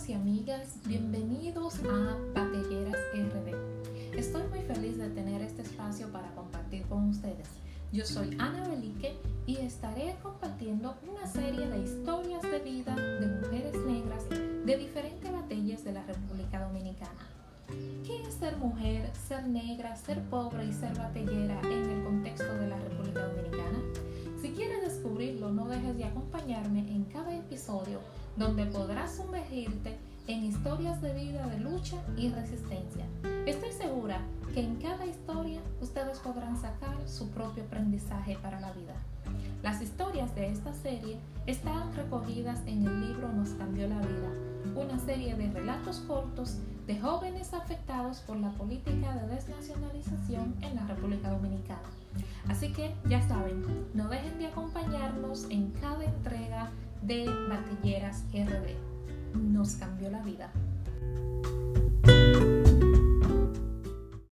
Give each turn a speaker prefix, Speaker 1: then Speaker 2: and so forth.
Speaker 1: amigos y amigas, bienvenidos a Patelleras RD. Estoy muy feliz de tener este espacio para compartir con ustedes. Yo soy Ana Belique y estaré compartiendo una serie de historias de vida de mujeres negras de diferentes batallas de la República Dominicana. ¿Qué es ser mujer, ser negra, ser pobre y ser batallera en el contexto de la República Dominicana? Si quieres descubrirlo, no dejes de acompañarme en cada episodio donde podrás sumergirte en historias de vida de lucha y resistencia. Estoy segura que en cada historia ustedes podrán sacar su propio aprendizaje para la vida. Las historias de esta serie están recogidas en el libro Nos cambió la vida, una serie de relatos cortos de jóvenes afectados por la política de desnacionalización en la República Dominicana. Así que ya saben, no dejen de acompañarnos en cada entrega de Batilleras RD. Nos cambió la vida.